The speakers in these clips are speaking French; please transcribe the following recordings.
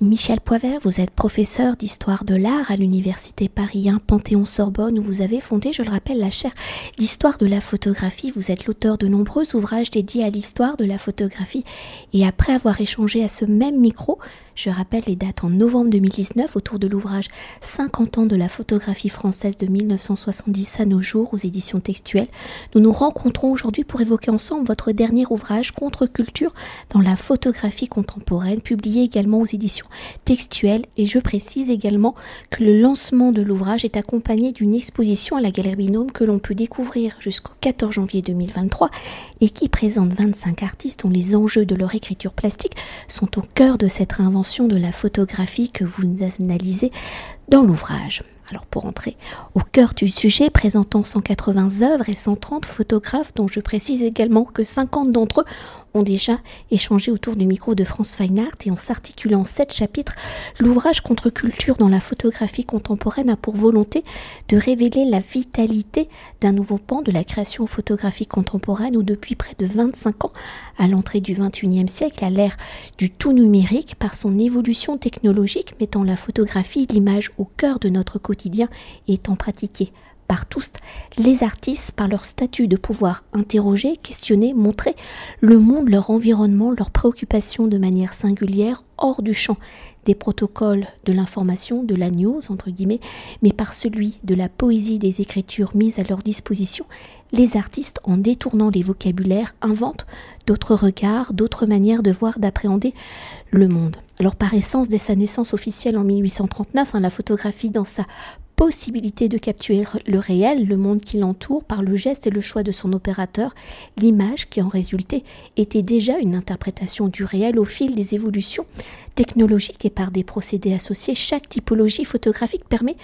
Michel Poivert, vous êtes professeur d'histoire de l'art à l'université Paris 1 Panthéon-Sorbonne où vous avez fondé, je le rappelle, la chaire d'histoire de la photographie. Vous êtes l'auteur de nombreux ouvrages dédiés à l'histoire de la photographie et après avoir échangé à ce même micro, je rappelle les dates en novembre 2019 autour de l'ouvrage 50 ans de la photographie française de 1970 à nos jours aux éditions textuelles. Nous nous rencontrons aujourd'hui pour évoquer ensemble votre dernier ouvrage Contre-culture dans la photographie contemporaine, publié également aux éditions textuelles. Et je précise également que le lancement de l'ouvrage est accompagné d'une exposition à la Galerie Binôme que l'on peut découvrir jusqu'au 14 janvier 2023 et qui présente 25 artistes dont les enjeux de leur écriture plastique sont au cœur de cette réinvention de la photographie que vous analysez dans l'ouvrage. Alors pour entrer au cœur du sujet, présentant 180 œuvres et 130 photographes, dont je précise également que 50 d'entre eux ont déjà échangé autour du micro de France Fine et en s'articulant sept chapitres, l'ouvrage Contre-culture dans la photographie contemporaine a pour volonté de révéler la vitalité d'un nouveau pan de la création photographique contemporaine où depuis près de 25 ans, à l'entrée du 21e siècle, à l'ère du tout numérique, par son évolution technologique mettant la photographie, l'image au cœur de notre quotidien et étant pratiquée par tous les artistes par leur statut de pouvoir interroger, questionner, montrer le monde, leur environnement, leurs préoccupations de manière singulière, hors du champ des protocoles de l'information, de la news, entre guillemets, mais par celui de la poésie des écritures mises à leur disposition, les artistes, en détournant les vocabulaires, inventent d'autres regards, d'autres manières de voir, d'appréhender le monde. Alors par essence, dès sa naissance officielle en 1839, hein, la photographie dans sa possibilité de capturer le réel, le monde qui l'entoure, par le geste et le choix de son opérateur, l'image qui en résultait était déjà une interprétation du réel au fil des évolutions technologiques et par des procédés associés. Chaque typologie photographique permet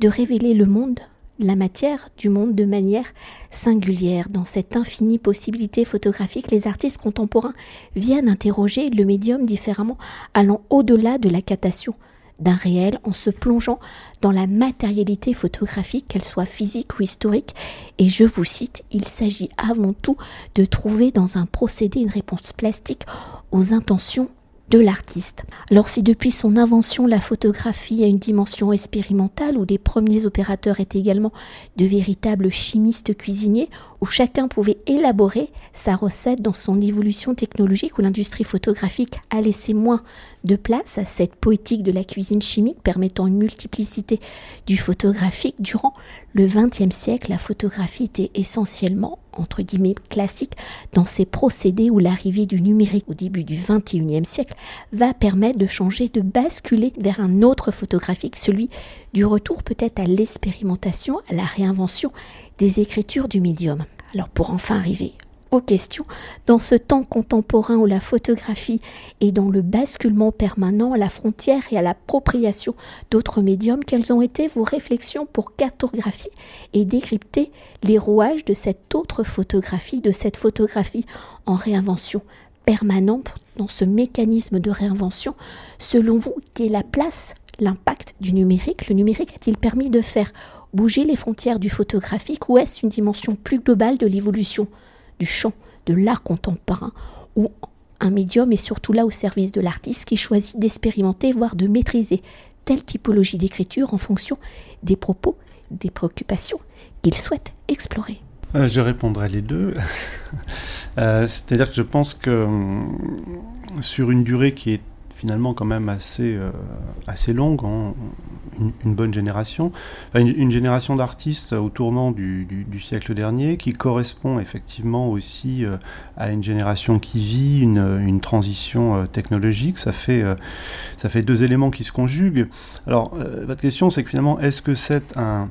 de révéler le monde la matière du monde de manière singulière. Dans cette infinie possibilité photographique, les artistes contemporains viennent interroger le médium différemment, allant au-delà de la captation d'un réel en se plongeant dans la matérialité photographique, qu'elle soit physique ou historique. Et je vous cite, il s'agit avant tout de trouver dans un procédé une réponse plastique aux intentions de l'artiste. Alors si depuis son invention la photographie a une dimension expérimentale où les premiers opérateurs étaient également de véritables chimistes cuisiniers, où chacun pouvait élaborer sa recette dans son évolution technologique, où l'industrie photographique a laissé moins de place à cette poétique de la cuisine chimique permettant une multiplicité du photographique durant le XXe siècle, la photographie était essentiellement entre guillemets classique dans ces procédés où l'arrivée du numérique au début du XXIe siècle va permettre de changer, de basculer vers un autre photographique, celui du retour peut-être à l'expérimentation, à la réinvention des écritures du médium. Alors pour enfin arriver aux questions. Dans ce temps contemporain où la photographie est dans le basculement permanent à la frontière et à l'appropriation d'autres médiums, quelles ont été vos réflexions pour cartographier et décrypter les rouages de cette autre photographie, de cette photographie en réinvention permanente dans ce mécanisme de réinvention? Selon vous, quelle est la place, l'impact du numérique? Le numérique a-t-il permis de faire bouger les frontières du photographique ou est-ce une dimension plus globale de l'évolution du champ de l'art contemporain, où un médium est surtout là au service de l'artiste qui choisit d'expérimenter, voire de maîtriser telle typologie d'écriture en fonction des propos, des préoccupations qu'il souhaite explorer. Euh, je répondrai les deux. Euh, c'est-à-dire que je pense que hum, sur une durée qui est finalement quand même assez, euh, assez longue, hein, une, bonne génération, une, génération d'artistes au tournant du, siècle dernier qui correspond effectivement aussi euh, à une génération qui vit une, transition euh, technologique. Ça fait, ça fait deux éléments qui se conjuguent. Alors, votre question, c'est que finalement, est-ce que c'est un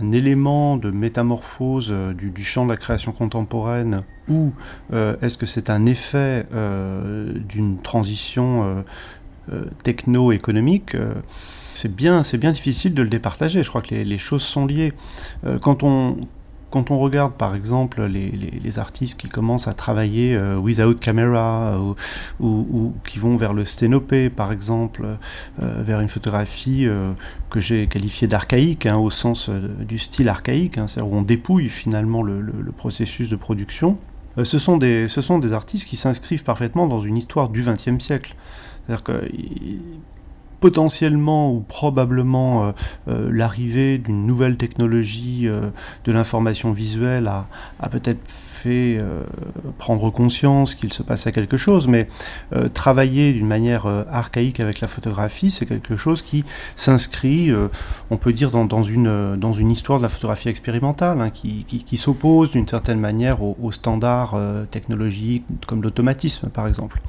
un élément de métamorphose euh, du, champ de la création contemporaine ou euh, est-ce que c'est un effet euh, d'une transition techno-économique c'est bien, bien difficile de le départager. Je crois que les, les choses sont liées. quand on quand on regarde par exemple les, artistes qui commencent à travailler euh, without camera ou, qui vont vers le sténopé par exemple, euh, vers une photographie euh, que j'ai qualifiée d'archaïque hein, au sens du style archaïque, hein, c'est-à-dire où on dépouille finalement le, processus de production. ce, sont des, ce sont des artistes qui s'inscrivent parfaitement dans une histoire du XXe siècle. C'est-à-dire que potentiellement ou probablement euh, euh, l'arrivée d'une nouvelle technologie euh, de l'information visuelle a, peut-être fait prendre conscience qu'il se passait quelque chose, mais travailler d'une manière archaïque avec la photographie, c'est quelque chose qui s'inscrit, on peut dire, dans, une, dans une histoire de la photographie expérimentale, hein, qui, qui, s'oppose d'une certaine manière aux, standards technologiques comme l'automatisme, par exemple.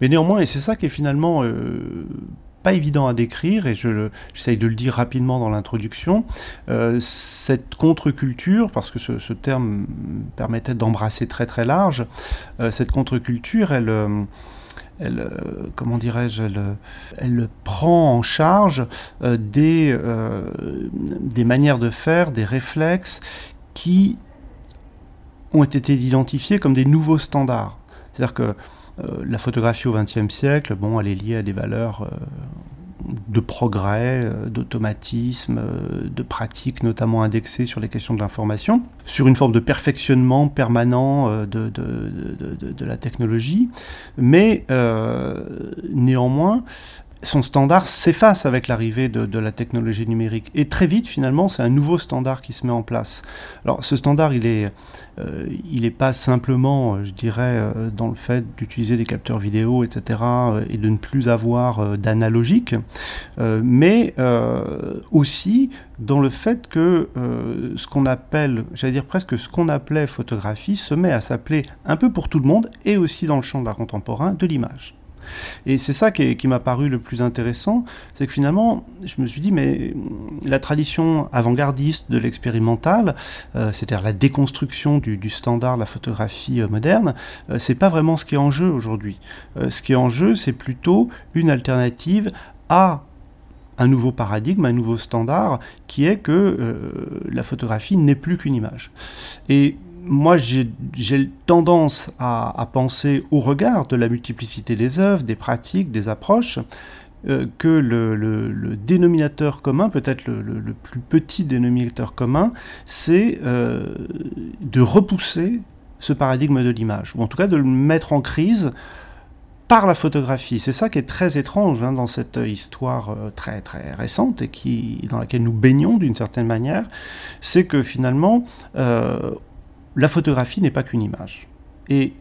Mais néanmoins, et c'est ça qui est finalement pas évident à décrire, et j'essaye de le dire rapidement dans l'introduction, euh, cette contre-culture, parce que ce, terme permettait d'embrasser très très large, euh, cette contre-culture, elle... Euh, elle, comment dirais-je, elle, prend en charge des, des manières de faire, des réflexes qui ont été identifiés comme des nouveaux standards. C'est-à-dire que la photographie au XXe siècle, bon, elle est liée à des valeurs euh, de progrès, euh, d'automatisme, de pratiques notamment indexées sur les questions de l'information, sur une forme de perfectionnement permanent de, la technologie. Mais néanmoins, son standard s'efface avec l'arrivée de, la technologie numérique. Et très vite, finalement, c'est un nouveau standard qui se met en place. Alors, ce standard, il est, euh, n'est pas simplement, euh, je dirais, euh, dans le fait d'utiliser des capteurs vidéo, etc., et de ne plus avoir d'analogique, mais aussi dans le fait que ce qu'on appelle, j'allais dire presque ce qu'on appelait photographie, se met à s'appeler un peu pour tout le monde, et aussi dans le champ de l'art contemporain, de l'image. Et c'est ça qui, m'a paru le plus intéressant, c'est que finalement, je me suis dit, mais la tradition avant-gardiste de l'expérimental, euh, c'est-à-dire la déconstruction du, standard de la photographie euh, moderne, euh, c'est pas vraiment ce qui est en jeu aujourd'hui. ce qui est en jeu, c'est plutôt une alternative à un nouveau paradigme, un nouveau standard, qui est que la photographie n'est plus qu'une image. Moi, j'ai tendance à, penser au regard de la multiplicité des œuvres, des pratiques, des approches, euh, que le, dénominateur commun, peut-être le, plus petit dénominateur commun, c'est euh, de repousser ce paradigme de l'image, ou en tout cas de le mettre en crise par la photographie. C'est ça qui est très étrange hein, dans cette histoire euh, très très récente et qui, dans laquelle nous baignons d'une certaine manière, c'est que finalement, la photographie n'est pas qu'une image. Et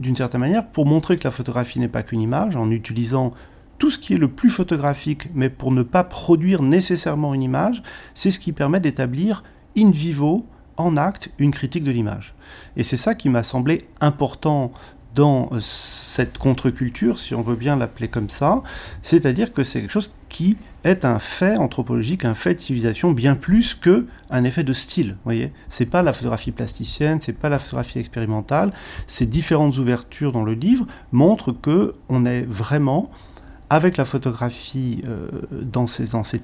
d'une certaine manière, pour montrer que la photographie n'est pas qu'une image, en utilisant tout ce qui est le plus photographique, mais pour ne pas produire nécessairement une image, c'est ce qui permet d'établir in vivo, en acte, une critique de l'image. Et c'est ça qui m'a semblé important dans euh, cette contre-culture, si on veut bien l'appeler comme ça, c'est-à-dire que c'est quelque chose qui est un fait anthropologique, un fait de civilisation, bien plus que un effet de style. Voyez, c'est pas la photographie plasticienne, c'est pas la photographie expérimentale. Ces différentes ouvertures dans le livre montrent que on est vraiment avec la photographie euh, dans,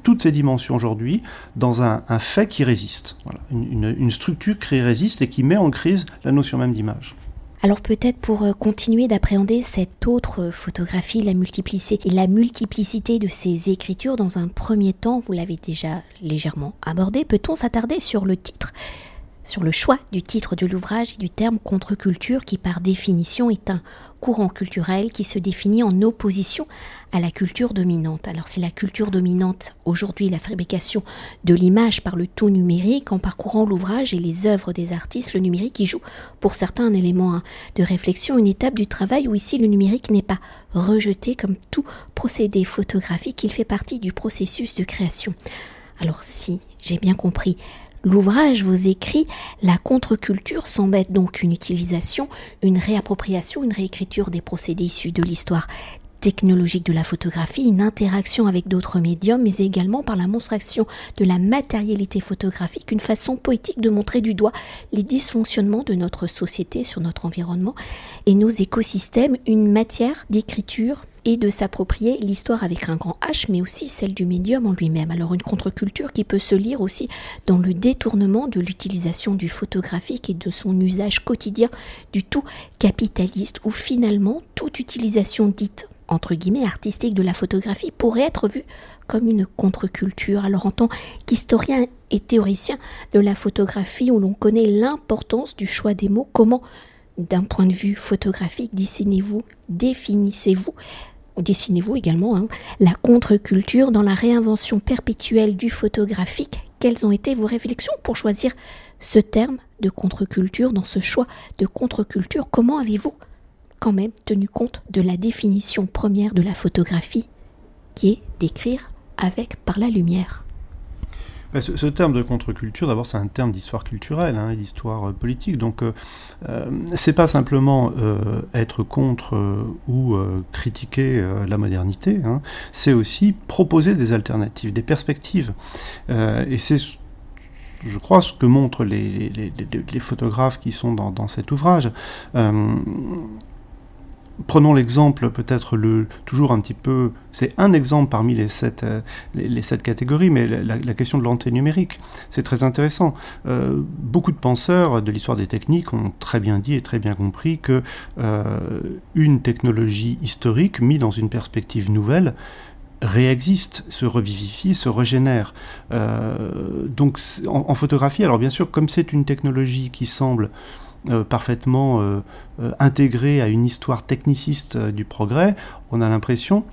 toutes ses dimensions aujourd'hui, dans un, fait qui résiste. Une, une structure qui résiste et qui met en crise la notion même d'image. Alors peut-être pour euh, continuer d'appréhender cette autre photographie, la multiplicité, la multiplicité de ces écritures, dans un premier temps, vous l'avez déjà légèrement abordé, peut-on s'attarder sur le titre? Sur le choix du titre de l'ouvrage et du terme contre-culture qui par définition est un courant culturel qui se définit en opposition à la culture dominante. Alors si la culture dominante aujourd'hui la fabrication de l'image par le tout numérique, en parcourant l'ouvrage et les œuvres des artistes, le numérique y joue pour certains un élément hein, de réflexion, une étape du travail où ici le numérique n'est pas rejeté comme tout procédé photographique, il fait partie du processus de création. Alors si j'ai bien compris, L'ouvrage, vos écrits, la contre-culture semble être donc une utilisation, une réappropriation, une réécriture des procédés issus de l'histoire technologique de la photographie, une interaction avec d'autres médiums, mais également par la monstration de la matérialité photographique, une façon poétique de montrer du doigt les dysfonctionnements de notre société sur notre environnement et nos écosystèmes, une matière d'écriture et de s'approprier l'histoire avec un grand H, mais aussi celle du médium en lui-même. Alors une contre-culture qui peut se lire aussi dans le détournement de l'utilisation du photographique et de son usage quotidien du tout capitaliste, où finalement toute utilisation dite entre guillemets artistique de la photographie pourrait être vue comme une contre-culture. Alors en tant qu'historien et théoricien de la photographie où l'on connaît l'importance du choix des mots, comment d'un point de vue photographique, dessinez-vous, définissez-vous, dessinez-vous également, hein, la contre-culture dans la réinvention perpétuelle du photographique. Quelles ont été vos réflexions pour choisir ce terme de contre-culture dans ce choix de contre-culture? Comment avez-vous quand même tenu compte de la définition première de la photographie qui est d'écrire avec par la lumière? Ce, terme de contre-culture, d'abord, c'est un terme d'histoire culturelle hein, d'histoire euh, politique. Donc, euh, euh, c'est pas simplement être contre ou critiquer la modernité. Hein, c'est aussi proposer des alternatives, des perspectives. et c'est je crois, ce que montrent les, photographes qui sont dans cet ouvrage. Prenons l'exemple, peut-être le toujours un petit peu, c'est un exemple parmi les sept, euh, catégories, mais la, question de l'antenne numérique, c'est très intéressant. Euh, beaucoup de penseurs de l'histoire des techniques ont très bien dit et très bien compris que euh, une technologie historique mise dans une perspective nouvelle réexiste, se revivifie, se régénère. donc en, photographie, alors bien sûr, comme c'est une technologie qui semble euh, parfaitement euh, euh, intégré à une histoire techniciste du progrès, on a l'impression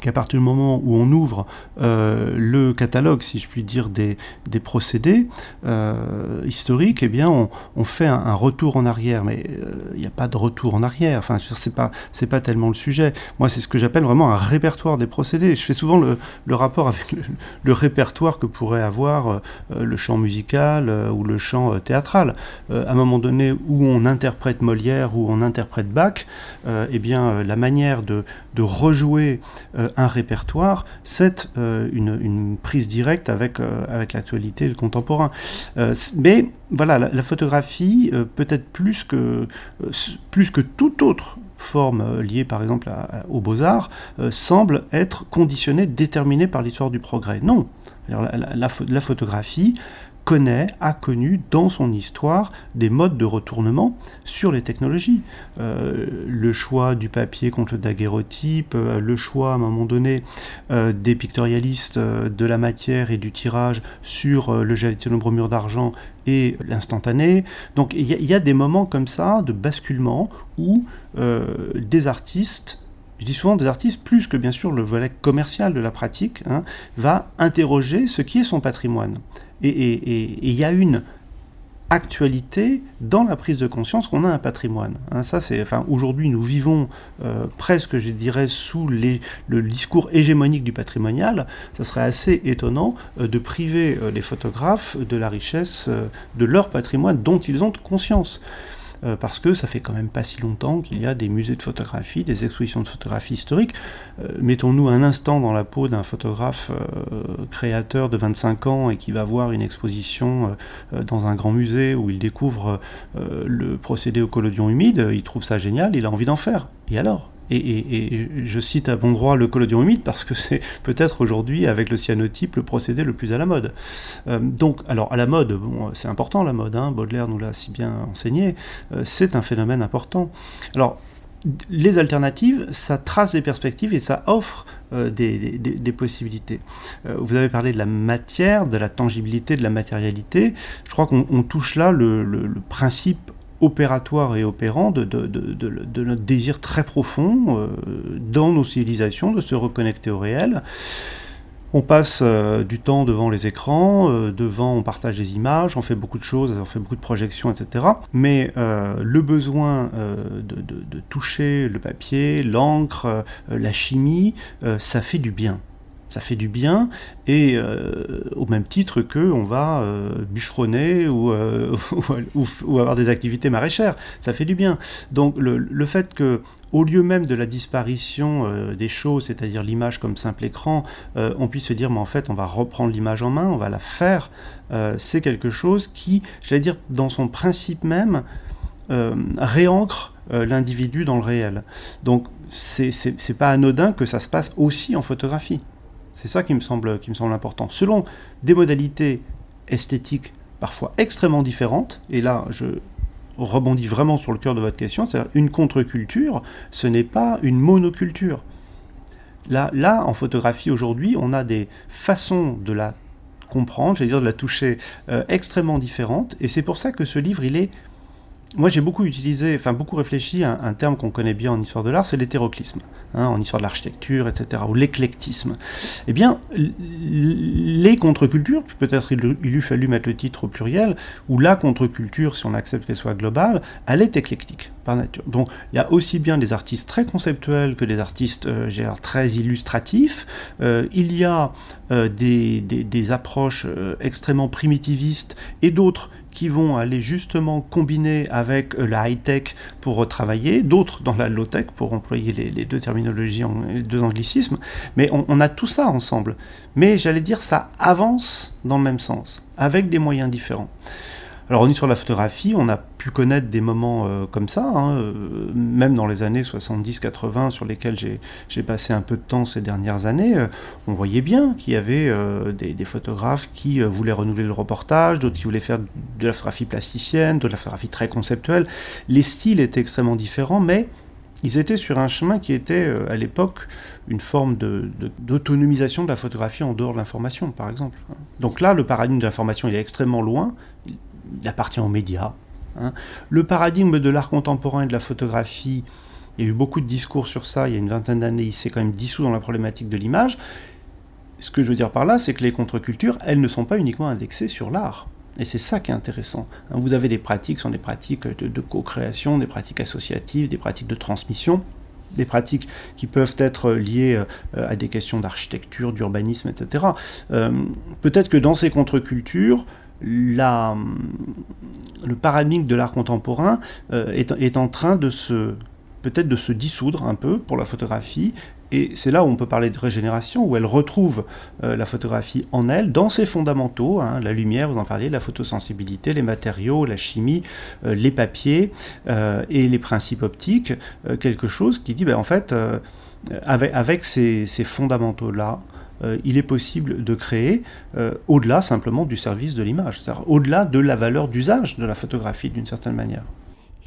qu'à partir du moment où on ouvre euh, le catalogue, si je puis dire, des, procédés euh, historiques, eh bien, on, fait un, retour en arrière. Mais euh, il n'y a pas de retour en arrière. Enfin, c'est pas, pas tellement le sujet. Moi, c'est ce que j'appelle vraiment un répertoire des procédés. Je fais souvent le, rapport avec le, répertoire que pourrait avoir le chant musical ou le chant théâtral. à un moment donné où on interprète Molière, ou on interprète Bach, eh bien, la manière de, de rejouer un répertoire, c'est euh, une, prise directe avec, euh, avec l'actualité le contemporain. Euh, mais voilà, la, photographie, peut-être plus que, plus que toute autre forme liée par exemple aux beaux-arts, semble être conditionnée, déterminée par l'histoire du progrès. Non. la photographie a connu dans son histoire des modes de retournement sur les technologies. Euh, le choix du papier contre le daguerreotype, euh, le choix à un moment donné euh, des pictorialistes de la matière et du tirage sur le gélatine au bromure d'argent et l'instantané. Donc il y, a des moments comme ça de basculement où des artistes je dis souvent des artistes, plus que bien sûr le volet commercial de la pratique, hein, va interroger ce qui est son patrimoine. Et il y a une actualité dans la prise de conscience qu'on a un patrimoine. Hein, ça, c'est, enfin, aujourd'hui, nous vivons euh, presque, je dirais, sous le discours hégémonique du patrimonial. Ça serait assez étonnant euh, de priver euh, les photographes de la richesse de leur patrimoine dont ils ont conscience. Euh, parce que ça fait quand même pas si longtemps qu'il y a des musées de photographie, des expositions de photographie historique. Euh, mettons-nous un instant dans la peau d'un photographe euh, créateur de 25 ans et qui va voir une exposition dans un grand musée où il découvre le procédé au collodion humide, il trouve ça génial, il a envie d'en faire. Et alors? Et, je cite à bon droit le collodion humide parce que c'est peut-être aujourd'hui, avec le cyanotype, le procédé le plus à la mode. Euh, donc, alors à la mode, bon, c'est important la mode, hein, Baudelaire nous l'a si bien enseigné, euh, c'est un phénomène important. Alors, les alternatives, ça trace des perspectives et ça offre euh, des, possibilités. vous avez parlé de la matière, de la tangibilité, de la matérialité. Je crois qu'on touche là le principe opératoire et opérant de, notre désir très profond euh, dans nos civilisations de se reconnecter au réel. On passe euh, du temps devant les écrans, euh, devant on partage des images, on fait beaucoup de choses, on fait beaucoup de projections, etc. Mais le besoin de, toucher le papier, l'encre, la chimie, ça fait du bien ça fait du bien, et euh, au même titre que on va euh, bûcheronner euh, ou, ou, avoir des activités maraîchères, ça fait du bien. Donc le, fait que, au lieu même de la disparition des choses, c'est-à-dire l'image comme simple écran, on puisse se dire, mais en fait, on va reprendre l'image en main, on va la faire, c'est quelque chose qui, j'allais dire, dans son principe même, réancre l'individu dans le réel. Donc c'est pas anodin que ça se passe aussi en photographie. C'est ça qui me, semble, qui me semble important. Selon des modalités esthétiques parfois extrêmement différentes, et là je rebondis vraiment sur le cœur de votre question, c'est-à-dire une contre-culture, ce n'est pas une monoculture. Là, là en photographie aujourd'hui, on a des façons de la comprendre, j'allais dire de la toucher, euh, extrêmement différentes, et c'est pour ça que ce livre, il est moi, j'ai beaucoup utilisé, enfin beaucoup réfléchi à un, terme qu'on connaît bien en histoire de l'art, c'est l'hétéroclisme, hein, en histoire de l'architecture, etc., ou l'éclectisme. Eh bien, les contre-cultures, peut-être il, il eût fallu mettre le titre au pluriel, ou la contre-culture, si on accepte qu'elle soit globale, elle est éclectique par nature. Donc, il y a aussi bien des artistes très conceptuels que des artistes euh, très illustratifs. Euh, il y a euh, des, des, approches euh, extrêmement primitivistes et d'autres qui vont aller justement combiner avec euh, la high-tech pour travailler, d'autres dans la low-tech pour employer les, deux terminologies, les deux anglicismes, mais on, a tout ça ensemble. Mais j'allais dire, ça avance dans le même sens, avec des moyens différents. Alors on est sur la photographie, on a pu connaître des moments euh, comme ça, hein, euh, même dans les années 70-80 sur lesquels j'ai passé un peu de temps ces dernières années, euh, on voyait bien qu'il y avait des, photographes qui voulaient renouveler le reportage, d'autres qui voulaient faire de la photographie plasticienne, de la photographie très conceptuelle. Les styles étaient extrêmement différents, mais ils étaient sur un chemin qui était à l'époque une forme d'autonomisation de, de, la photographie en dehors de l'information, par exemple. Donc là, le paradigme de l'information, est extrêmement loin il appartient aux médias. Hein. Le paradigme de l'art contemporain et de la photographie, il y a eu beaucoup de discours sur ça il y a une vingtaine d'années, il s'est quand même dissous dans la problématique de l'image. Ce que je veux dire par là, c'est que les contre-cultures, elles ne sont pas uniquement indexées sur l'art. Et c'est ça qui est intéressant. Hein. Vous avez des pratiques, sont des pratiques de, co-création, des pratiques associatives, des pratiques de transmission, des pratiques qui peuvent être liées euh, à des questions d'architecture, d'urbanisme, etc. Euh, peut-être que dans ces contre-cultures, le paradigme de l'art contemporain euh, est, en train de se peut-être de se dissoudre un peu pour la photographie. Et c'est là où on peut parler de régénération, où elle retrouve euh, la photographie en elle, dans ses fondamentaux, hein, la lumière, vous en parliez, la photosensibilité, les matériaux, la chimie, euh, les papiers et les principes optiques, quelque chose qui dit, ben, en fait, avec, ces, fondamentaux-là, il est possible de créer euh, au-delà simplement du service de l'image, c'est-à-dire au-delà de la valeur d'usage de la photographie d'une certaine manière.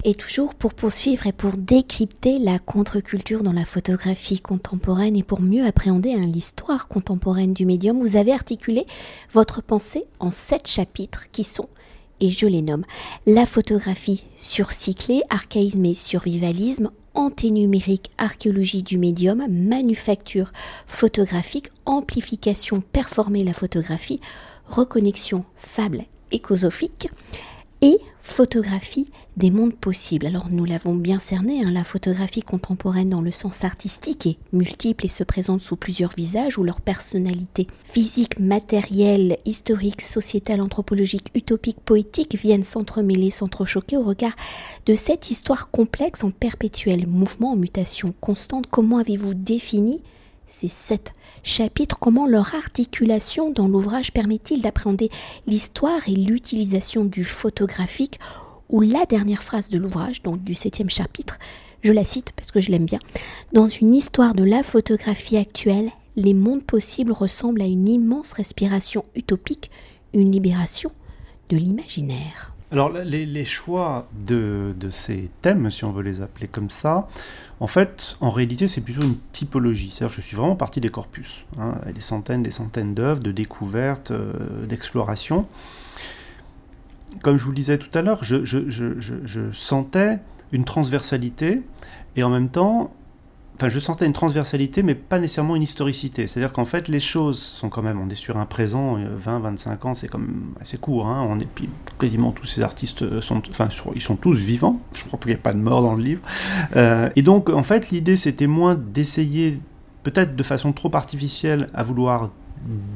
Et toujours pour poursuivre et pour décrypter la contre-culture dans la photographie contemporaine et pour mieux appréhender hein, l'histoire contemporaine du médium, vous avez articulé votre pensée en sept chapitres qui sont et je les nomme la photographie surcyclée, archaïsme et survivalisme, anténumérique, archéologie du médium, manufacture photographique, amplification, performer la photographie, reconnexion, fable écosophique et photographie des mondes possibles. Alors nous l'avons bien cerné, hein, la photographie contemporaine dans le sens artistique est multiple et se présente sous plusieurs visages où leur personnalité physique, matérielle, historique, sociétale, anthropologique, utopique, poétique viennent s'entremêler, s'entrechoquer au regard de cette histoire complexe en perpétuel mouvement, en mutation constante. Comment avez-vous défini ces sept chapitres, comment leur articulation dans l'ouvrage permet-il d'appréhender l'histoire et l'utilisation du photographique ou la dernière phrase de l'ouvrage, donc du septième chapitre, je la cite parce que je l'aime bien, dans une histoire de la photographie actuelle, les mondes possibles ressemblent à une immense respiration utopique, une libération de l'imaginaire. Alors les, choix de, ces thèmes, si on veut les appeler comme ça, en fait, en réalité, c'est plutôt une typologie. C'est-à-dire je suis vraiment parti des corpus. Hein, des centaines, des centaines d'œuvres, de découvertes, euh, d'explorations. Comme je vous le disais tout à l'heure, je sentais une transversalité et en même temps je sentais une transversalité, mais pas nécessairement une historicité. C'est-à-dire qu'en fait, les choses sont quand même, on est sur un présent, 20, euh, 25 ans, c'est quand même assez court. Hein. Puis, quasiment tous ces artistes sont, enfin, ils sont tous vivants. Je crois qu'il n'y a pas de mort dans le livre. Euh, et donc, en fait, l'idée, c'était moins d'essayer, peut-être de façon trop artificielle, à vouloir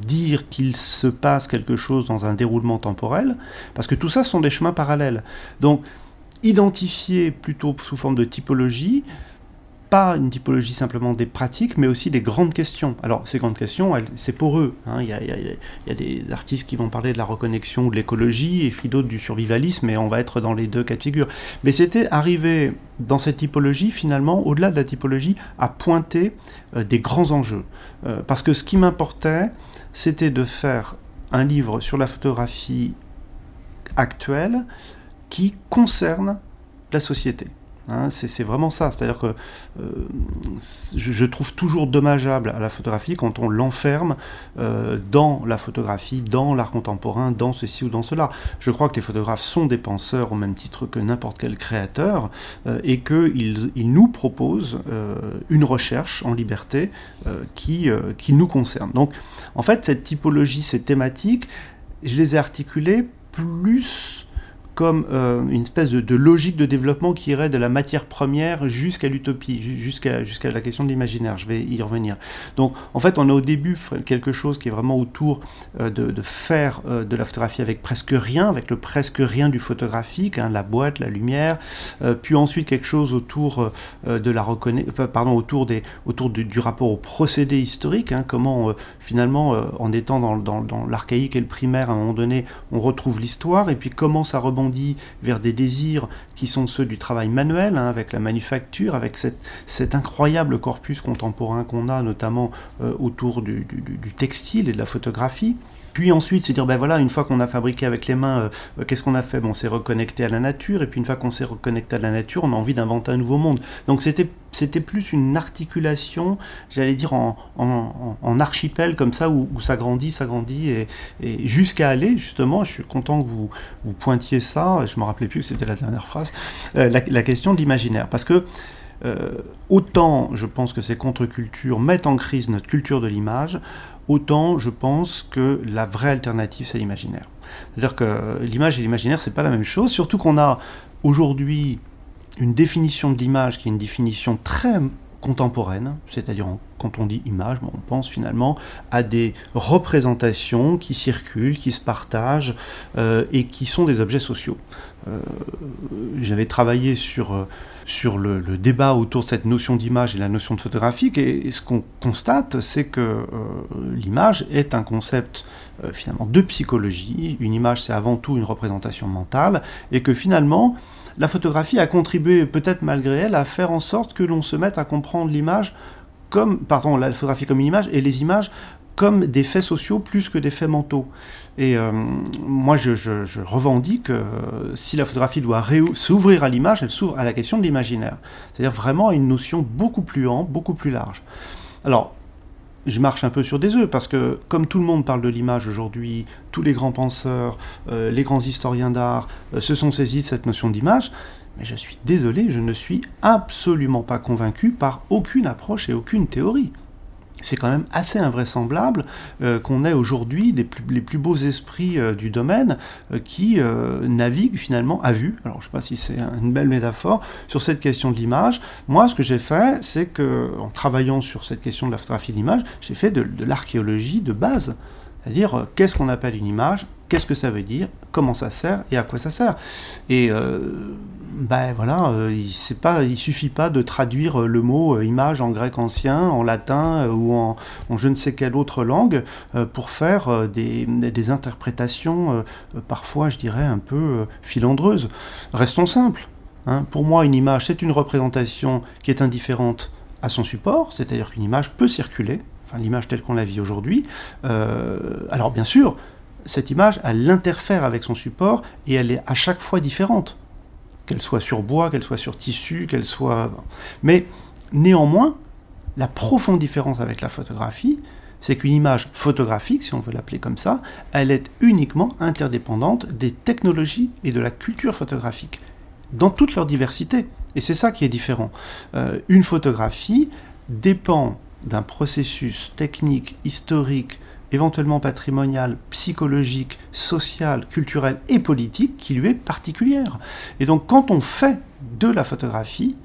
dire qu'il se passe quelque chose dans un déroulement temporel, parce que tout ça ce sont des chemins parallèles. Donc, identifier plutôt sous forme de typologie, pas une typologie simplement des pratiques, mais aussi des grandes questions. Alors ces grandes questions, c'est pour eux. Hein. Il, y a, des artistes qui vont parler de la reconnexion ou de l'écologie, et puis d'autres du survivalisme, et on va être dans les deux cas de figure. Mais c'était arriver dans cette typologie, finalement, au-delà de la typologie, à pointer euh, des grands enjeux. Euh, parce que ce qui m'importait, c'était de faire un livre sur la photographie actuelle qui concerne la société. Hein, c'est vraiment ça. C'est-à-dire que euh, je, trouve toujours dommageable à la photographie quand on l'enferme euh, dans la photographie, dans l'art contemporain, dans ceci ou dans cela. Je crois que les photographes sont des penseurs au même titre que n'importe quel créateur euh, et qu'ils ils nous proposent une recherche en liberté qui nous concerne. Donc, en fait, cette typologie, ces thématiques, je les ai articulées plus comme euh, une espèce de, logique de développement qui irait de la matière première jusqu'à l'utopie, jusqu'à la question de l'imaginaire. Je vais y revenir. Donc, en fait, on a au début quelque chose qui est vraiment autour euh, de, faire euh, de la photographie avec presque rien, avec le presque rien du photographique, hein, la boîte, la lumière, puis ensuite quelque chose autour de la reconnaissance, pardon, autour des, autour du, rapport au procédé historique, hein, comment finalement, en étant dans l'archaïque et le primaire, à un moment donné, on retrouve l'histoire, et puis comment ça rebondit vers des désirs qui sont ceux du travail manuel, hein, avec la manufacture, avec cet incroyable corpus contemporain qu'on a, notamment euh, autour du, textile et de la photographie. Puis ensuite, c'est dire, ben voilà, une fois qu'on a fabriqué avec les mains, euh, qu'est-ce qu'on a fait? Bon, On s'est reconnecté à la nature, et puis une fois qu'on s'est reconnecté à la nature, on a envie d'inventer un nouveau monde. Donc c'était, c'était plus une articulation, j'allais dire, en, en, archipel comme ça, où, ça grandit, ça grandit, et, jusqu'à aller, justement, je suis content que vous, vous pointiez ça, je ne me rappelais plus que c'était la dernière phrase, euh, la, question de l'imaginaire. Parce que euh, autant je pense que ces contre-cultures mettent en crise notre culture de l'image, autant je pense que la vraie alternative, c'est l'imaginaire. C'est-à-dire que l'image et l'imaginaire, c'est pas la même chose, surtout qu'on a aujourd'hui une définition de l'image qui est une définition très contemporaine, c'est-à-dire quand on dit image, on pense finalement à des représentations qui circulent, qui se partagent euh, et qui sont des objets sociaux. Euh, j'avais travaillé sur, euh, sur le, débat autour de cette notion d'image et la notion de photographique, et, ce qu'on constate, c'est que l'image est un concept finalement de psychologie. Une image, c'est avant tout une représentation mentale, et que finalement, la photographie a contribué, peut-être malgré elle, à faire en sorte que l'on se mette à comprendre l'image comme, pardon, la photographie comme une image et les images comme des faits sociaux plus que des faits mentaux. Et euh, moi, je, revendique que si la photographie doit s'ouvrir à l'image, elle s'ouvre à la question de l'imaginaire. C'est-à-dire vraiment à une notion beaucoup plus ample, beaucoup plus large. Alors, je marche un peu sur des œufs, parce que comme tout le monde parle de l'image aujourd'hui, tous les grands penseurs, euh, les grands historiens d'art euh, se sont saisis de cette notion d'image, mais je suis désolé, je ne suis absolument pas convaincu par aucune approche et aucune théorie c'est quand même assez invraisemblable euh, qu'on ait aujourd'hui les plus beaux esprits euh, du domaine euh, qui naviguent finalement à vue, alors je ne sais pas si c'est une belle métaphore, sur cette question de l'image. Moi, ce que j'ai fait, c'est que en travaillant sur cette question de la photographie de l'image, j'ai fait de, de l'archéologie de base. C'est-à-dire, qu'est-ce qu'on appelle une image Qu'est-ce que ça veut dire Comment ça sert Et à quoi ça sert Et ben voilà, euh, il pas, il suffit pas de traduire le mot euh, image en grec ancien, en latin euh, ou en, je ne sais quelle autre langue pour faire des, interprétations parfois, je dirais, un peu filandreuses. Restons simples. Hein. Pour moi, une image, c'est une représentation qui est indifférente à son support, c'est-à-dire qu'une image peut circuler, enfin l'image telle qu'on la vit aujourd'hui. alors bien sûr, cette image, elle interfère avec son support et elle est à chaque fois différente qu'elle soit sur bois, qu'elle soit sur tissu, qu'elle soit... Mais néanmoins, la profonde différence avec la photographie, c'est qu'une image photographique, si on veut l'appeler comme ça, elle est uniquement interdépendante des technologies et de la culture photographique, dans toute leur diversité. Et c'est ça qui est différent. Euh, une photographie dépend d'un processus technique, historique, éventuellement patrimoniale, psychologique, sociale, culturelle et politique qui lui est particulière. Et donc quand on fait de la photographie,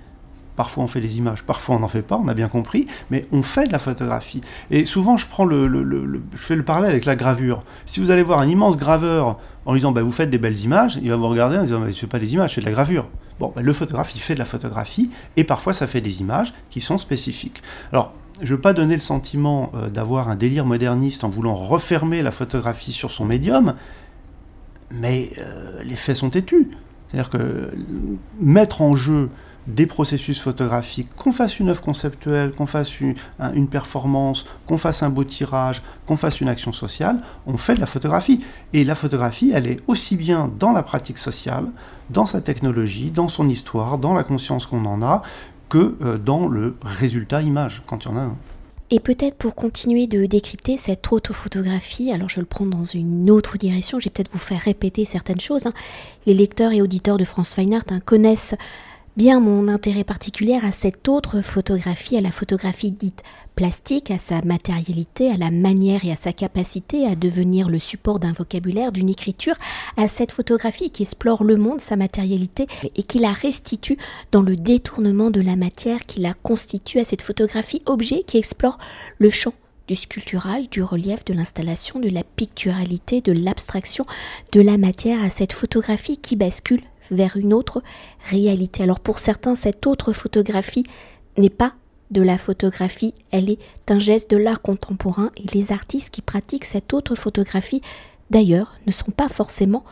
Parfois on fait des images, parfois on n'en fait pas, on a bien compris, mais on fait de la photographie. Et souvent je prends le, je fais le parallèle avec la gravure. Si vous allez voir un immense graveur en lui disant bah, vous faites des belles images, il va vous regarder en disant ne fais pas des images, fais de la gravure. Bon, bah, le photographe il fait de la photographie et parfois ça fait des images qui sont spécifiques. Alors je veux pas donner le sentiment euh, d'avoir un délire moderniste en voulant refermer la photographie sur son médium, mais euh, les faits sont têtus. C'est-à-dire que mettre en jeu des processus photographiques, qu'on fasse une œuvre conceptuelle, qu'on fasse une, une performance, qu'on fasse un beau tirage, qu'on fasse une action sociale, on fait de la photographie. Et la photographie, elle est aussi bien dans la pratique sociale, dans sa technologie, dans son histoire, dans la conscience qu'on en a, que euh, dans le résultat image, quand il y en a un. Et peut-être pour continuer de décrypter cette autophotographie, alors je le prends dans une autre direction, je vais peut-être vous faire répéter certaines choses. Hein. Les lecteurs et auditeurs de France Fine Art hein, connaissent bien mon intérêt particulier à cette autre photographie, à la photographie dite plastique, à sa matérialité, à la manière et à sa capacité à devenir le support d'un vocabulaire, d'une écriture, à cette photographie qui explore le monde, sa matérialité, et qui la restitue dans le détournement de la matière, qui la constitue à cette photographie objet qui explore le champ du sculptural, du relief, de l'installation, de la picturalité, de l'abstraction, de la matière, à cette photographie qui bascule vers une autre réalité. Alors pour certains, cette autre photographie n'est pas de la photographie, elle est un geste de l'art contemporain et les artistes qui pratiquent cette autre photographie, d'ailleurs, ne sont pas forcément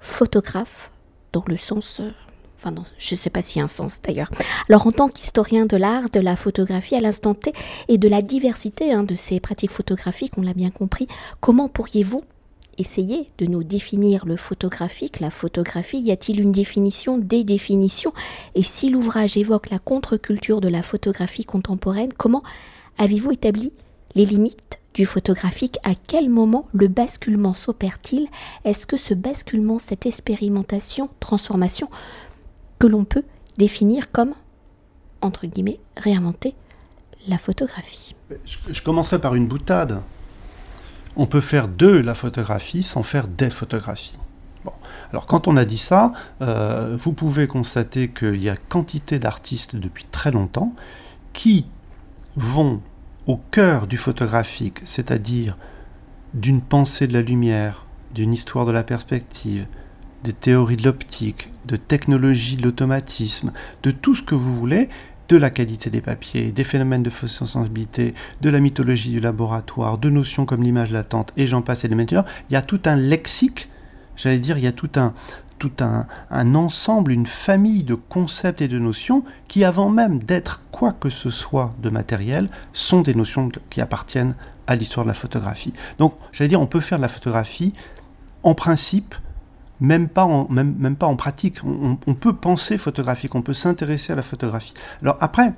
photographes dans le sens... Euh, enfin, je ne sais pas s'il y un sens d'ailleurs. Alors, en tant qu'historien de l'art, de la photographie à l'instant T et de la diversité hein, de ces pratiques photographiques, on l'a bien compris, comment pourriez-vous essayer de nous définir le photographique, la photographie. Y a-t-il une définition, des définitions? Et si l'ouvrage évoque la contre-culture de la photographie contemporaine, comment avez-vous établi les limites du photographique? À quel moment le basculement s'opère-t-il? Est-ce que ce basculement, cette expérimentation, transformation, que l'on peut définir comme, entre guillemets, réinventer la photographie? Je, je commencerai par une boutade on peut faire de la photographie sans faire des photographies. Alors quand on a dit ça, euh, vous pouvez constater qu'il y a quantité d'artistes depuis très longtemps qui vont au cœur du photographique, c'est-à-dire d'une pensée de la lumière, d'une histoire de la perspective, des théories de l'optique, de technologie de l'automatisme, de tout ce que vous voulez, de la qualité des papiers, des phénomènes de sensibilité, de la mythologie du laboratoire, de notions comme l'image latente, et j'en passe et des meilleurs, il y a tout un lexique, j'allais dire, il y a tout un, tout un, un, ensemble, une famille de concepts et de notions qui, avant même d'être quoi que ce soit de matériel, sont des notions qui appartiennent à l'histoire de la photographie. Donc, j'allais dire, on peut faire de la photographie, en principe, même pas en, même, même pas en pratique. On, peut penser photographique, on peut s'intéresser à la photographie. Alors après,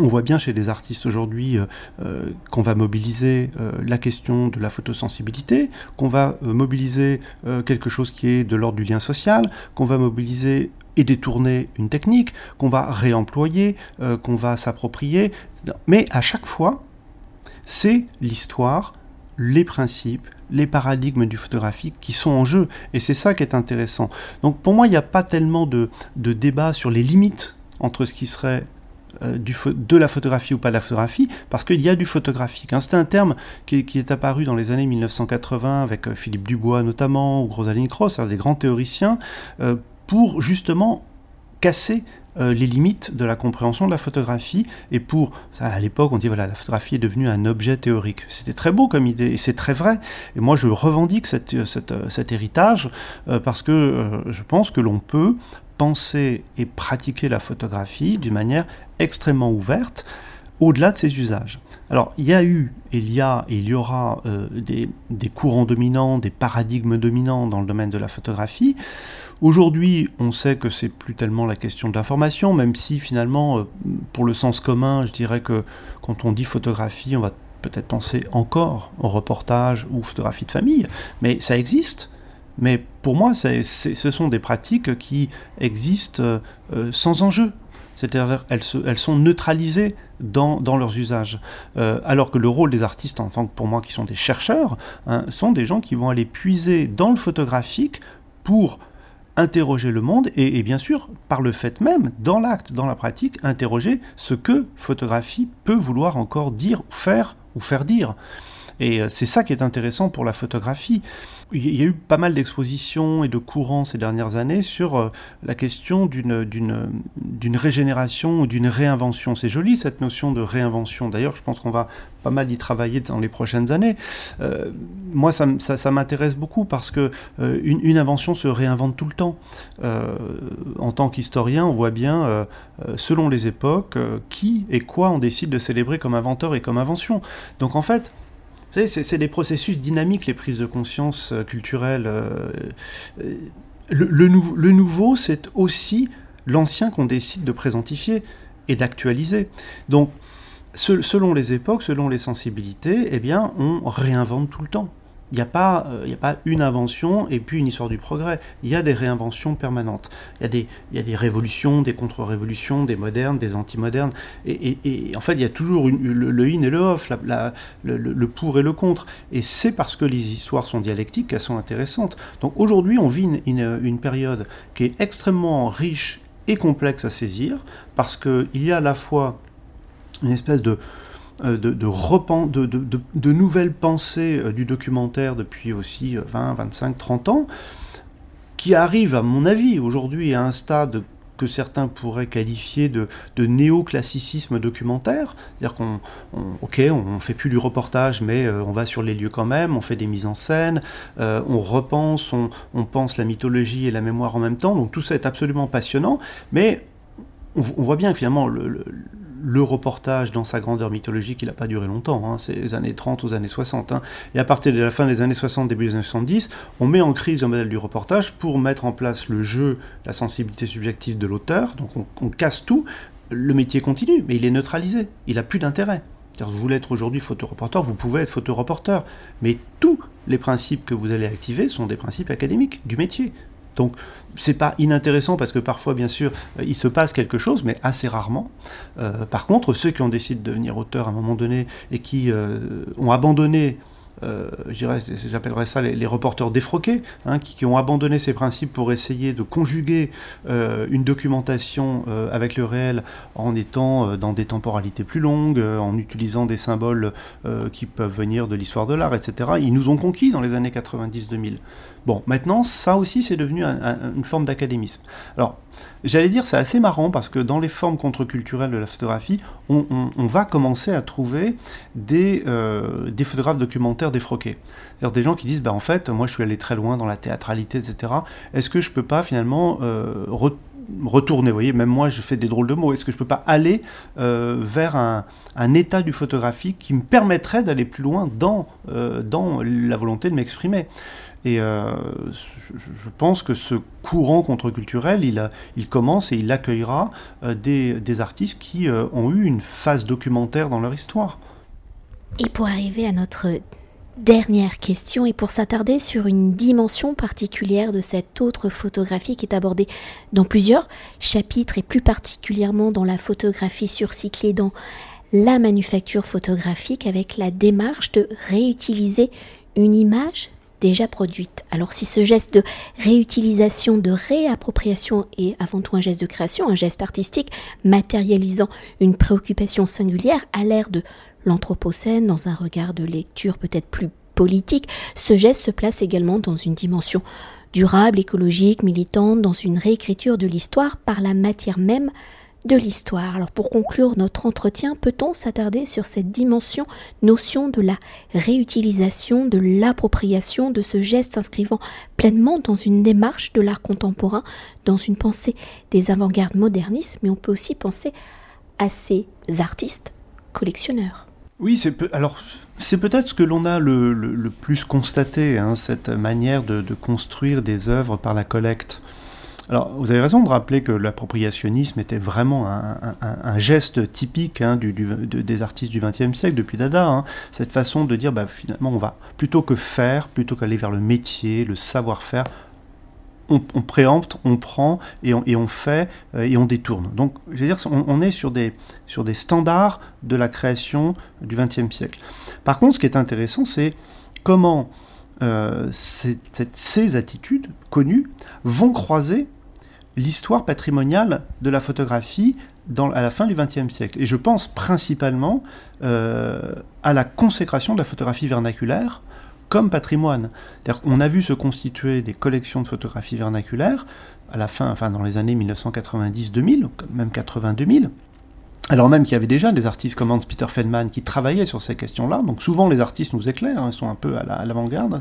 on voit bien chez les artistes aujourd'hui euh, euh, qu'on va mobiliser euh, la question de la photosensibilité, qu'on va mobiliser quelque chose qui est de l'ordre du lien social, qu'on va mobiliser et détourner une technique, qu'on va réemployer, qu'on va s'approprier. Mais à chaque fois, c'est l'histoire, les principes, les paradigmes du photographique qui sont en jeu. Et c'est ça qui est intéressant. Donc pour moi, il n'y a pas tellement de, débat sur les limites entre ce qui serait euh, du, de la photographie ou pas de la photographie, parce qu'il y a du photographique. Hein. C'est un terme qui, est apparu dans les années 1980 avec euh, Philippe Dubois notamment, ou Rosalind Cross, des grands théoriciens, euh, pour justement casser euh, les limites de la compréhension de la photographie. Et pour, ça, à l'époque, on dit voilà, la photographie est devenue un objet théorique. C'était très beau comme idée, et c'est très vrai. Et moi, je revendique euh, euh, cet héritage parce que je pense que l'on peut penser et pratiquer la photographie d'une manière extrêmement ouverte au-delà de ses usages. Alors, il y a eu, il y a il y aura des, des, courants dominants, des paradigmes dominants dans le domaine de la photographie. Aujourd'hui, on sait que c'est plus tellement la question de l'information, même si finalement, euh, pour le sens commun, je dirais que quand on dit photographie, on va peut-être penser encore au reportage ou photographie de famille, mais ça existe. Mais pour moi, ce sont des pratiques qui existent euh, sans enjeu. C'est-à-dire elles, sont neutralisées dans, leurs usages. Euh, alors que le rôle des artistes, en tant que pour moi qui sont des chercheurs, hein, sont des gens qui vont aller puiser dans le photographique pour interroger le monde et, bien sûr, par le fait même, dans l'acte, dans la pratique, interroger ce que photographie peut vouloir encore dire, faire ou faire dire. Et c'est ça qui est intéressant pour la photographie. Il y a eu pas mal d'expositions et de courants ces dernières années sur la question d'une régénération ou d'une réinvention. C'est joli cette notion de réinvention. D'ailleurs, je pense qu'on va pas mal y travailler dans les prochaines années. moi, ça, m'intéresse beaucoup parce que une, une, invention se réinvente tout le temps. en tant qu'historien, on voit bien, selon les époques, qui et quoi on décide de célébrer comme inventeur et comme invention. Donc en fait, c'est des processus dynamiques, les prises de conscience euh, culturelles. Euh, euh, le, nouveau, c'est aussi l'ancien qu'on décide de présentifier et d'actualiser. Donc, selon les époques, selon les sensibilités, eh bien, on réinvente tout le temps. Il n'y a, pas, euh, a pas une invention et puis une histoire du progrès. Il y a des réinventions permanentes. Il y a des, y a des révolutions, des contre-révolutions, des modernes, des anti-modernes. Et, en fait, il y a toujours le, in et le off, le, pour et le contre. Et c'est parce que les histoires sont dialectiques qu'elles sont intéressantes. Donc aujourd'hui, on vit une, période qui est extrêmement riche et complexe à saisir, parce qu'il y a à la fois une espèce de euh, de, de, de, nouvelles pensées euh, du documentaire depuis aussi 20, 25, 30 ans, qui arrivent, à mon avis, aujourd'hui à un stade que certains pourraient qualifier de, de néoclassicisme documentaire. C'est-à-dire qu'on, ok, on fait plus du reportage, mais euh, on va sur les lieux quand même, on fait des mises en scène, on repense, on, pense la mythologie et la mémoire en même temps. Donc tout ça est absolument passionnant, mais on, voit bien que finalement le, le reportage dans sa grandeur mythologique, il n'a pas duré longtemps, hein, c'est les années 30 aux années 60. Hein. Et à partir de la fin des années 60, début des années 70, on met en crise le modèle du reportage pour mettre en place le jeu, la sensibilité subjective de l'auteur. Donc on, casse tout, le métier continue, mais il est neutralisé, il n'a plus d'intérêt. Vous voulez être aujourd'hui photoreporteur, vous pouvez être photoreporteur, mais tous les principes que vous allez activer sont des principes académiques du métier. Donc c'est pas inintéressant parce que parfois, bien sûr, euh, il se passe quelque chose, mais assez rarement. Euh, par contre, ceux qui ont décidé de devenir auteurs à un moment donné et qui euh, ont abandonné j'appellerais ça les, reporters défroqués, hein, qui, ont abandonné ces principes pour essayer de conjuguer une documentation avec le réel en étant dans des temporalités plus longues, en utilisant des symboles qui peuvent venir de l'histoire de l'art, etc. Ils nous ont conquis dans les années 90-2000. Bon, maintenant, ça aussi, c'est devenu une forme d'académisme. Alors, j'allais dire, c'est assez marrant parce que dans les formes contre-culturelles de la photographie, on, va commencer à trouver des, euh, des photographes documentaires défroqués. C'est-à-dire des gens qui disent, bah, en fait, moi, je suis allé très loin dans la théâtralité, etc. Est-ce que je peux pas, finalement, euh, retourner? Vous voyez, même moi, je fais des drôles de mots. Est-ce que je peux pas aller euh, vers un, état du photographique qui me permettrait d'aller plus loin dans, dans la volonté de m'exprimer? Et euh, je, pense que ce courant contre-culturel, il, commence et il accueillera euh, des, artistes qui euh, ont eu une phase documentaire dans leur histoire. Et pour arriver à notre dernière question et pour s'attarder sur une dimension particulière de cette autre photographie qui est abordée dans plusieurs chapitres et plus particulièrement dans la photographie surcyclée, dans la manufacture photographique avec la démarche de réutiliser une image déjà produite. Alors si ce geste de réutilisation, de réappropriation est avant tout un geste de création, un geste artistique matérialisant une préoccupation singulière à l'ère de l'Anthropocène dans un regard de lecture peut-être plus politique, ce geste se place également dans une dimension durable, écologique, militante, dans une réécriture de l'histoire par la matière même de l'histoire. Alors pour conclure notre entretien, peut-on s'attarder sur cette dimension, notion de la réutilisation, de l'appropriation de ce geste s'inscrivant pleinement dans une démarche de l'art contemporain, dans une pensée des avant-gardes modernistes, mais on peut aussi penser à ces artistes collectionneurs? Oui, c'est alors c'est peut-être ce que l'on a le, plus constaté, hein, cette manière de, de, construire des œuvres par la collecte. Alors, vous avez raison de rappeler que l'appropriationnisme était vraiment un, geste typique hein, des artistes du XXe siècle, depuis Dada. Hein. cette façon de dire, bah, finalement, on va, plutôt que faire, plutôt qu'aller vers le métier, le savoir-faire, on, préempte, on prend et on, fait euh, et on détourne. Donc, je veux dire, on, est sur des, standards de la création du XXe siècle. Par contre, ce qui est intéressant, c'est comment euh, ces attitudes connues vont croiser l'histoire patrimoniale de la photographie à la fin du XXe siècle. Et je pense principalement à la consécration de la photographie vernaculaire comme patrimoine. On a vu se constituer des collections de photographies vernaculaires à la fin, enfin dans les années 1990-2000, même 80-2000. Alors même qu'il y avait déjà des artistes comme Hans-Peter Feldman qui travaillaient sur ces questions-là, donc souvent les artistes nous éclairent, hein, ils sont un peu à l'avant-garde, hein,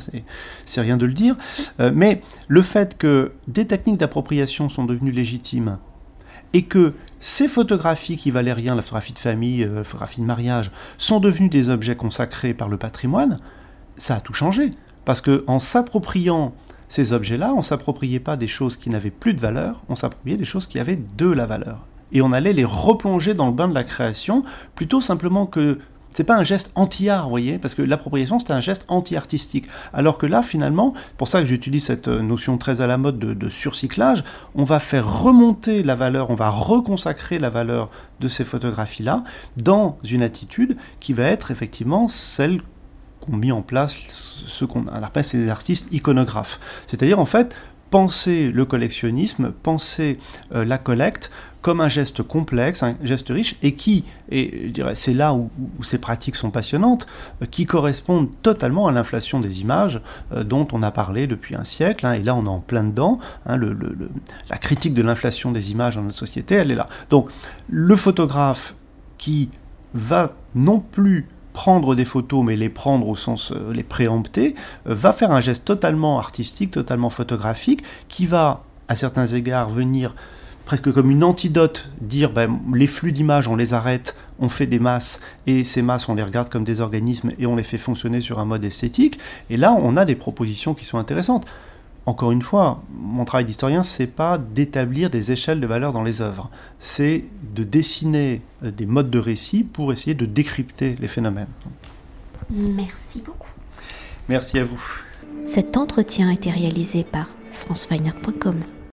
c'est rien de le dire, euh, mais le fait que des techniques d'appropriation sont devenues légitimes et que ces photographies qui valaient rien, la photographie de famille, la euh, photographie de mariage, sont devenues des objets consacrés par le patrimoine, ça a tout changé. Parce qu'en s'appropriant ces objets-là, on s'appropriait pas des choses qui n'avaient plus de valeur, on s'appropriait des choses qui avaient de la valeur. Et on allait les replonger dans le bain de la création, plutôt simplement que c'est pas un geste anti-art, vous voyez, parce que l'appropriation c'était un geste anti-artistique. Alors que là, finalement, pour ça que j'utilise cette notion très à la mode de, surcyclage, on va faire remonter la valeur, on va reconsacrer la valeur de ces photographies-là dans une attitude qui va être effectivement celle ont mis en place ce qu'on appelle ces artistes iconographes. C'est-à-dire en fait penser le collectionnisme, penser euh, la collecte comme un geste complexe, un geste riche, et qui, et je dirais, c'est là où, ces pratiques sont passionnantes, euh, qui correspondent totalement à l'inflation des images euh, dont on a parlé depuis un siècle, hein, et là on est en plein dedans, hein, la critique de l'inflation des images dans notre société, elle est là. Donc le photographe qui va non plus prendre des photos, mais les prendre au sens euh, les préempter, va faire un geste totalement artistique, totalement photographique, qui va, à certains égards, venir presque comme une antidote, dire ben, les flux d'images, on les arrête, on fait des masses, et ces masses, on les regarde comme des organismes, et on les fait fonctionner sur un mode esthétique. Et là, on a des propositions qui sont intéressantes encore une fois, mon travail d'historien, c'est pas d'établir des échelles de valeur dans les œuvres, c'est de dessiner euh, des modes de récit pour essayer de décrypter les phénomènes. Merci beaucoup. Merci à vous. Cet entretien a été réalisé par franceweiner.com.